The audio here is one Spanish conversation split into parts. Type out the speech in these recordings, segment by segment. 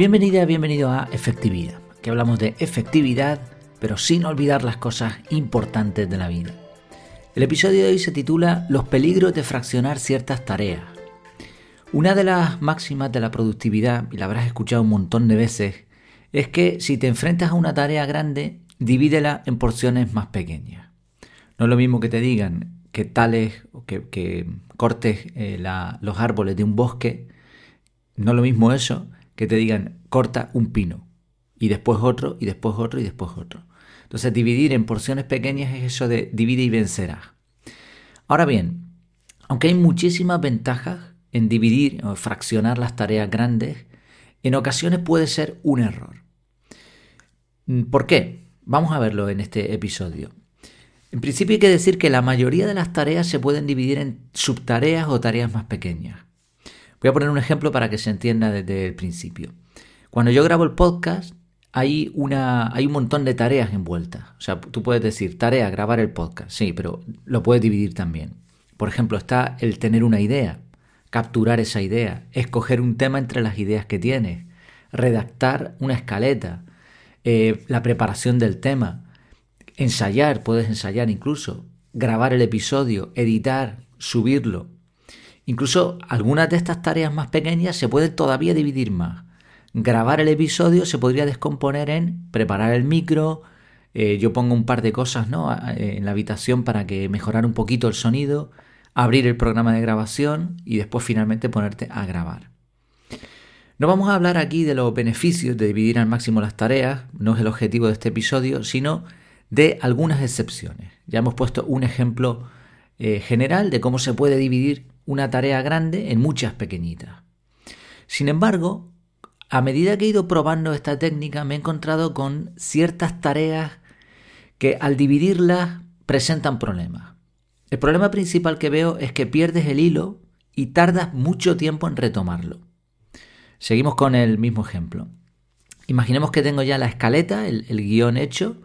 Bienvenida, bienvenido a Efectividad, que hablamos de efectividad, pero sin olvidar las cosas importantes de la vida. El episodio de hoy se titula Los peligros de fraccionar ciertas tareas. Una de las máximas de la productividad, y la habrás escuchado un montón de veces, es que si te enfrentas a una tarea grande, divídela en porciones más pequeñas. No es lo mismo que te digan que tales, que, que cortes eh, los árboles de un bosque, no es lo mismo eso que te digan corta un pino y después otro y después otro y después otro. Entonces dividir en porciones pequeñas es eso de divide y vencerás. Ahora bien, aunque hay muchísimas ventajas en dividir o fraccionar las tareas grandes, en ocasiones puede ser un error. ¿Por qué? Vamos a verlo en este episodio. En principio hay que decir que la mayoría de las tareas se pueden dividir en subtareas o tareas más pequeñas. Voy a poner un ejemplo para que se entienda desde el principio. Cuando yo grabo el podcast, hay, una, hay un montón de tareas envueltas. O sea, tú puedes decir, tarea, grabar el podcast. Sí, pero lo puedes dividir también. Por ejemplo, está el tener una idea, capturar esa idea, escoger un tema entre las ideas que tienes, redactar una escaleta, eh, la preparación del tema, ensayar, puedes ensayar incluso, grabar el episodio, editar, subirlo, Incluso algunas de estas tareas más pequeñas se pueden todavía dividir más. Grabar el episodio se podría descomponer en preparar el micro, eh, yo pongo un par de cosas ¿no? en la habitación para que mejorar un poquito el sonido, abrir el programa de grabación y después finalmente ponerte a grabar. No vamos a hablar aquí de los beneficios de dividir al máximo las tareas, no es el objetivo de este episodio, sino de algunas excepciones. Ya hemos puesto un ejemplo eh, general de cómo se puede dividir una tarea grande en muchas pequeñitas. Sin embargo, a medida que he ido probando esta técnica me he encontrado con ciertas tareas que al dividirlas presentan problemas. El problema principal que veo es que pierdes el hilo y tardas mucho tiempo en retomarlo. Seguimos con el mismo ejemplo. Imaginemos que tengo ya la escaleta, el, guion hecho,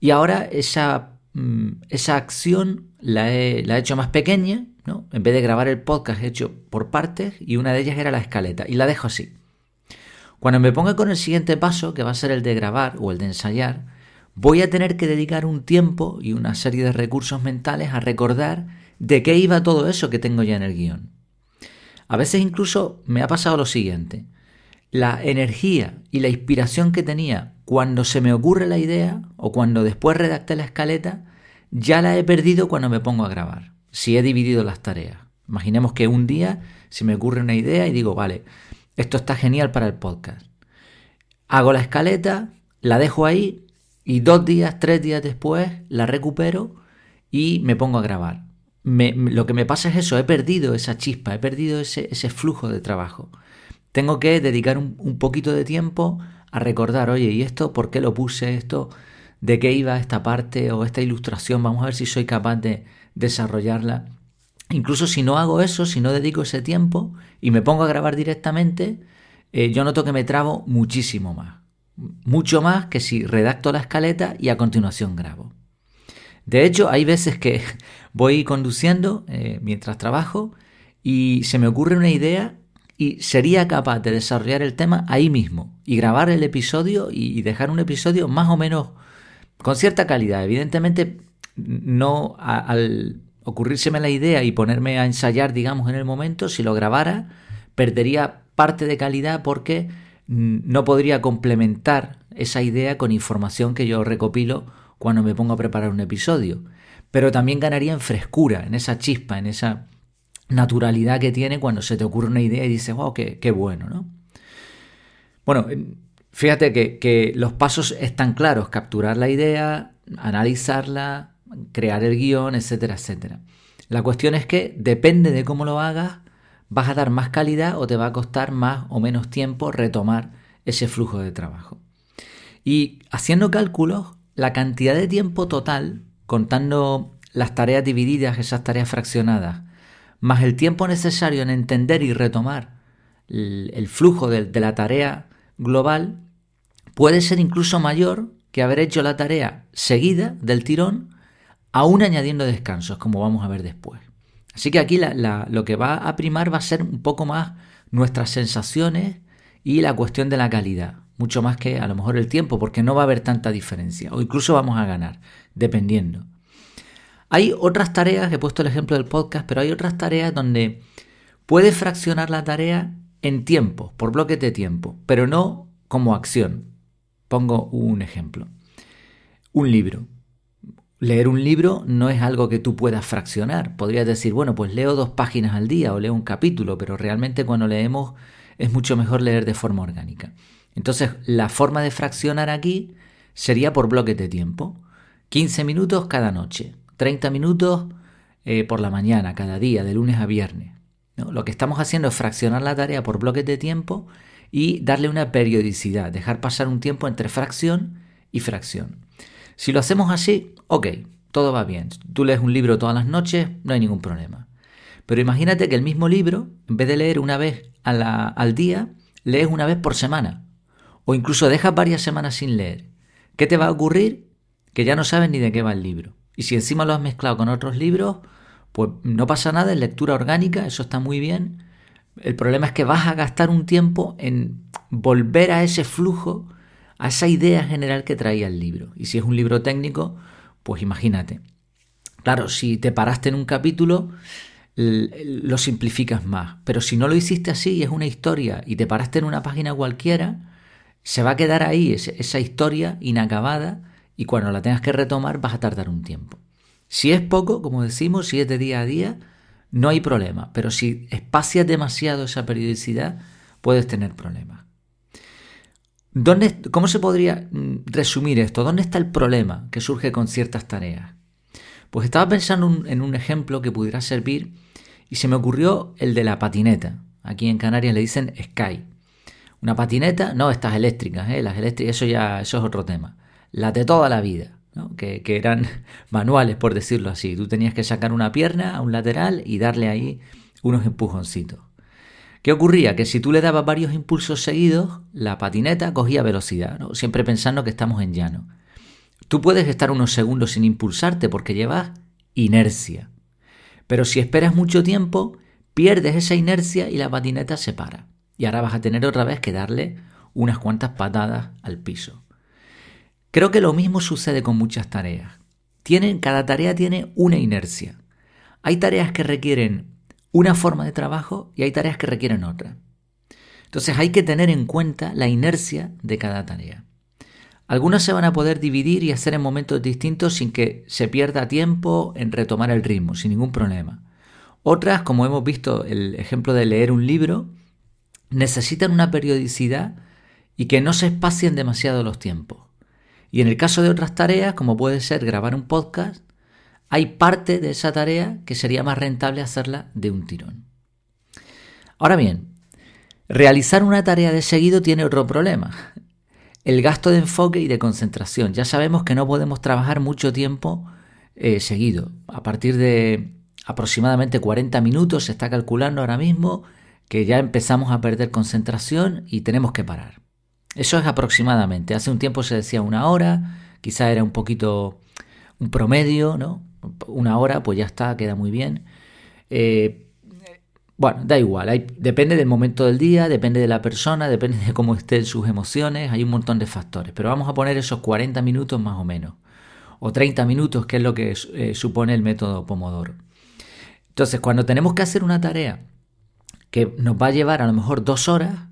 y ahora esa, mm, esa acción la he, la he hecho más pequeña en vez de grabar el podcast hecho por partes y una de ellas era la escaleta y la dejo así. Cuando me ponga con el siguiente paso, que va a ser el de grabar o el de ensayar, voy a tener que dedicar un tiempo y una serie de recursos mentales a recordar de qué iba todo eso que tengo ya en el guion. A veces incluso me ha pasado lo siguiente. La energía y la inspiración que tenía cuando se me ocurre la idea o cuando después redacté la escaleta, ya la he perdido cuando me pongo a grabar si he dividido las tareas. Imaginemos que un día se me ocurre una idea y digo, vale, esto está genial para el podcast. Hago la escaleta, la dejo ahí y dos días, tres días después la recupero y me pongo a grabar. lo que me pasa es eso, he perdido esa chispa, he perdido ese, flujo de trabajo. Tengo que dedicar un, un, poquito de tiempo a recordar, oye, ¿y esto por qué lo puse? ¿Esto de qué iba esta parte o esta ilustración? Vamos a ver si soy capaz de, desarrollarla. Incluso si no hago eso, si no dedico ese tiempo y me pongo a grabar directamente, eh, yo noto que me trabo muchísimo más. Mucho más que si redacto la escaleta y a continuación grabo. De hecho, hay veces que voy conduciendo eh, mientras trabajo y se me ocurre una idea y sería capaz de desarrollar el tema ahí mismo y grabar el episodio y dejar un episodio más o menos con cierta calidad. Evidentemente no al ocurrírseme la idea y ponerme a ensayar, digamos, en el momento, si lo grabara, perdería parte de calidad porque no podría complementar esa idea con información que yo recopilo cuando me pongo a preparar un episodio. Pero también ganaría en frescura, en esa chispa, en esa naturalidad que tiene cuando se te ocurre una idea y dices, wow, qué, qué bueno, ¿no? Bueno, fíjate que, que los pasos están claros, capturar la idea, analizarla, crear el guion, etcétera, etcétera. La cuestión es que depende de cómo lo hagas, vas a dar más calidad o te va a costar más o menos tiempo retomar ese flujo de trabajo. Y haciendo cálculos, la cantidad de tiempo total, contando las tareas divididas, esas tareas fraccionadas, más el tiempo necesario en entender y retomar el, flujo de, de la tarea global, puede ser incluso mayor que haber hecho la tarea seguida del tirón aún añadiendo descansos, como vamos a ver después. Así que aquí lo que va a primar va a ser un poco más nuestras sensaciones y la cuestión de la calidad, mucho más que a lo mejor el tiempo, porque no va a haber tanta diferencia, o incluso vamos a ganar, dependiendo. Hay otras tareas, he puesto el ejemplo del podcast, pero hay otras tareas donde puedes fraccionar la tarea en tiempo, por bloques de tiempo, pero no como acción. Pongo un ejemplo. Un libro. Leer un libro no es algo que tú puedas fraccionar. Podrías decir, bueno, pues leo dos páginas al día o leo un capítulo, pero realmente cuando leemos es mucho mejor leer de forma orgánica. Entonces, la forma de fraccionar aquí sería por bloques de tiempo. 15 minutos cada noche, 30 minutos eh, por la mañana, cada día, de lunes a viernes. Lo que estamos haciendo es fraccionar la tarea por bloques de tiempo y darle una periodicidad, dejar pasar un tiempo entre fracción y fracción. Si lo hacemos así, ok, todo va bien. Tú lees un libro todas las noches, no hay ningún problema. Pero imagínate que el mismo libro, en vez de leer una vez al día, lees una vez por semana. O incluso dejas varias semanas sin leer. ¿Qué te va a ocurrir? Que ya no sabes ni de qué va el libro. Y si encima lo has mezclado con otros libros, pues no pasa nada, es lectura orgánica, eso está muy bien. El problema es que vas a gastar un tiempo en volver a ese flujo, a esa idea general que traía el libro. Y si es un libro técnico, pues imagínate. Claro, si te paraste en un capítulo, lo simplificas más. Pero si no lo hiciste así y es una historia y te paraste en una página cualquiera, se va a quedar ahí esa historia inacabada y cuando la tengas que retomar vas a tardar un tiempo. Si es poco, como decimos, si es de día a día, no hay problema, pero si espacias demasiado esa periodicidad, puedes tener problemas. ¿Dónde, ¿Cómo se podría mm, resumir esto? ¿Dónde está el problema que surge con ciertas tareas? Pues estaba pensando en un ejemplo que pudiera servir y se me ocurrió el de la patineta. Aquí en Canarias le dicen Sky. Una patineta, no estas eléctricas, ¿eh? las eléctricas, eso ya eso es otro tema. La de toda la vida que, eran manuales, por decirlo así. Tú tenías que sacar una pierna a un lateral y darle ahí unos empujoncitos. ¿Qué ocurría? Que si tú le dabas varios impulsos seguidos, la patineta cogía velocidad, siempre pensando que estamos en llano. Tú puedes estar unos segundos sin impulsarte porque llevas inercia. Pero si esperas mucho tiempo, pierdes esa inercia y la patineta se para. Y ahora vas a tener otra vez que darle unas cuantas patadas al piso. Creo que lo mismo sucede con muchas tareas. Tienen, cada tarea tiene una inercia. Hay tareas que requieren una forma de trabajo y hay tareas que requieren otra. Entonces hay que tener en cuenta la inercia de cada tarea. Algunas se van a poder dividir y hacer en momentos distintos sin que se pierda tiempo en retomar el ritmo, sin ningún problema. Otras, como hemos visto el ejemplo de leer un libro, necesitan una periodicidad y que no se espacien demasiado los tiempos. Y en el caso de otras tareas, como puede ser grabar un podcast, hay parte de esa tarea que sería más rentable hacerla de un tirón. Ahora bien, realizar una tarea de seguido tiene otro problema. El gasto de enfoque y de concentración. Ya sabemos que no podemos trabajar mucho tiempo eh, seguido. A partir de aproximadamente 40 minutos se está calculando ahora mismo que ya empezamos a perder concentración y tenemos que parar. Eso es aproximadamente. Hace un tiempo se decía una hora, quizá era un poquito un promedio, ¿no? Una hora, pues ya está, queda muy bien. Eh, bueno, da igual, depende del momento del día, depende de la persona, depende de cómo estén sus emociones, hay un montón de factores, pero vamos a poner esos 40 minutos más o menos, o 30 minutos, que es lo que eh, supone el método Pomodoro. Entonces, cuando tenemos que hacer una tarea que nos va a llevar a lo mejor dos horas,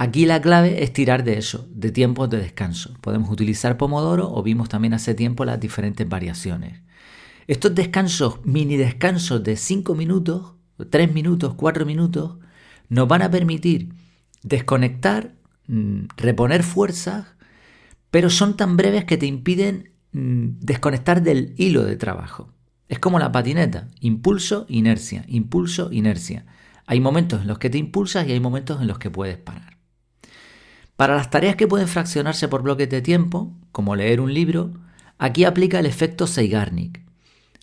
Aquí la clave es tirar de eso, de tiempos de descanso. Podemos utilizar Pomodoro o vimos también hace tiempo las diferentes variaciones. Estos descansos, mini descansos de 5 minutos, 3 minutos, 4 minutos, nos van a permitir desconectar, mm, reponer fuerzas, pero son tan breves que te impiden mm, desconectar del hilo de trabajo. Es como la patineta, impulso, inercia, impulso, inercia. Hay momentos en los que te impulsas y hay momentos en los que puedes parar. Para las tareas que pueden fraccionarse por bloques de tiempo, como leer un libro, aquí aplica el efecto Zeigarnik.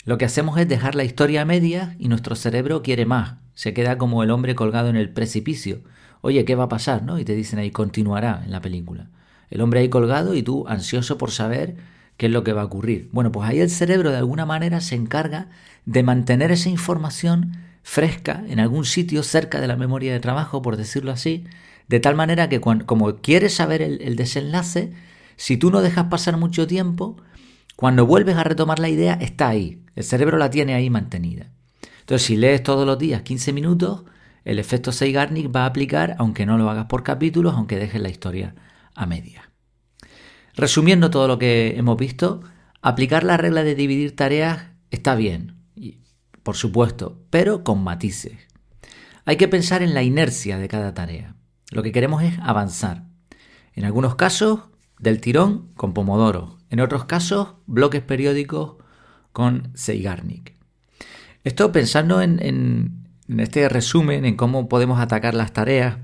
Lo que hacemos es dejar la historia a y nuestro cerebro quiere más. Se queda como el hombre colgado en el precipicio. Oye, ¿qué va a pasar? ¿no? Y te dicen ahí, continuará en la película. El hombre ahí colgado y tú ansioso por saber qué es lo que va a ocurrir. Bueno, pues ahí el cerebro de alguna manera se encarga de mantener esa información fresca en algún sitio cerca de la memoria de trabajo, por decirlo así, De tal manera que como quieres saber el, desenlace, si tú no dejas pasar mucho tiempo, cuando vuelves a retomar la idea, está ahí. El cerebro la tiene ahí mantenida. Entonces, si lees todos los días 15 minutos, el efecto Seigarnik va a aplicar aunque no lo hagas por capítulos, aunque dejes la historia a media. Resumiendo todo lo que hemos visto, aplicar la regla de dividir tareas está bien, por supuesto, pero con matices. Hay que pensar en la inercia de cada tarea. Lo que queremos es avanzar. En algunos casos, del tirón con Pomodoro. En otros casos, bloques periódicos con Seigarnik. Esto pensando en, este resumen, en cómo podemos atacar las tareas,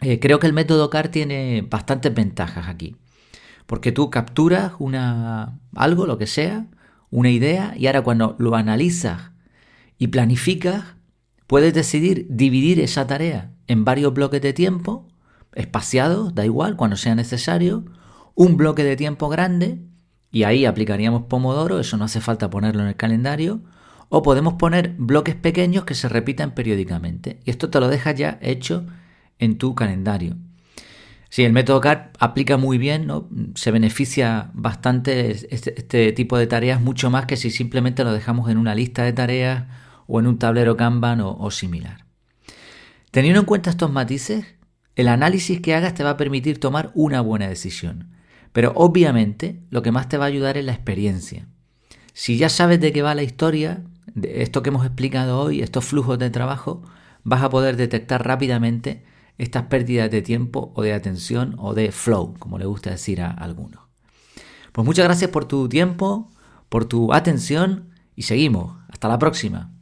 eh, creo que el método CAR tiene bastantes ventajas aquí. Porque tú capturas una, algo, lo que sea, una idea, y ahora cuando lo analizas y planificas, puedes decidir dividir esa tarea en varios bloques de tiempo, espaciados, da igual, cuando sea necesario, un bloque de tiempo grande, y ahí aplicaríamos Pomodoro, eso no hace falta ponerlo en el calendario, o podemos poner bloques pequeños que se repitan periódicamente. Y esto te lo dejas ya hecho en tu calendario. Sí, el método CAR aplica muy bien, se beneficia bastante este, este, tipo de tareas mucho más que si simplemente lo dejamos en una lista de tareas o en un tablero Kanban o, o similar. Teniendo en cuenta estos matices, el análisis que hagas te va a permitir tomar una buena decisión. Pero obviamente lo que más te va a ayudar es la experiencia. Si ya sabes de qué va la historia, de esto que hemos explicado hoy, estos flujos de trabajo, vas a poder detectar rápidamente estas pérdidas de tiempo o de atención o de flow, como le gusta decir a algunos. Pues muchas gracias por tu tiempo, por tu atención y seguimos. Hasta la próxima.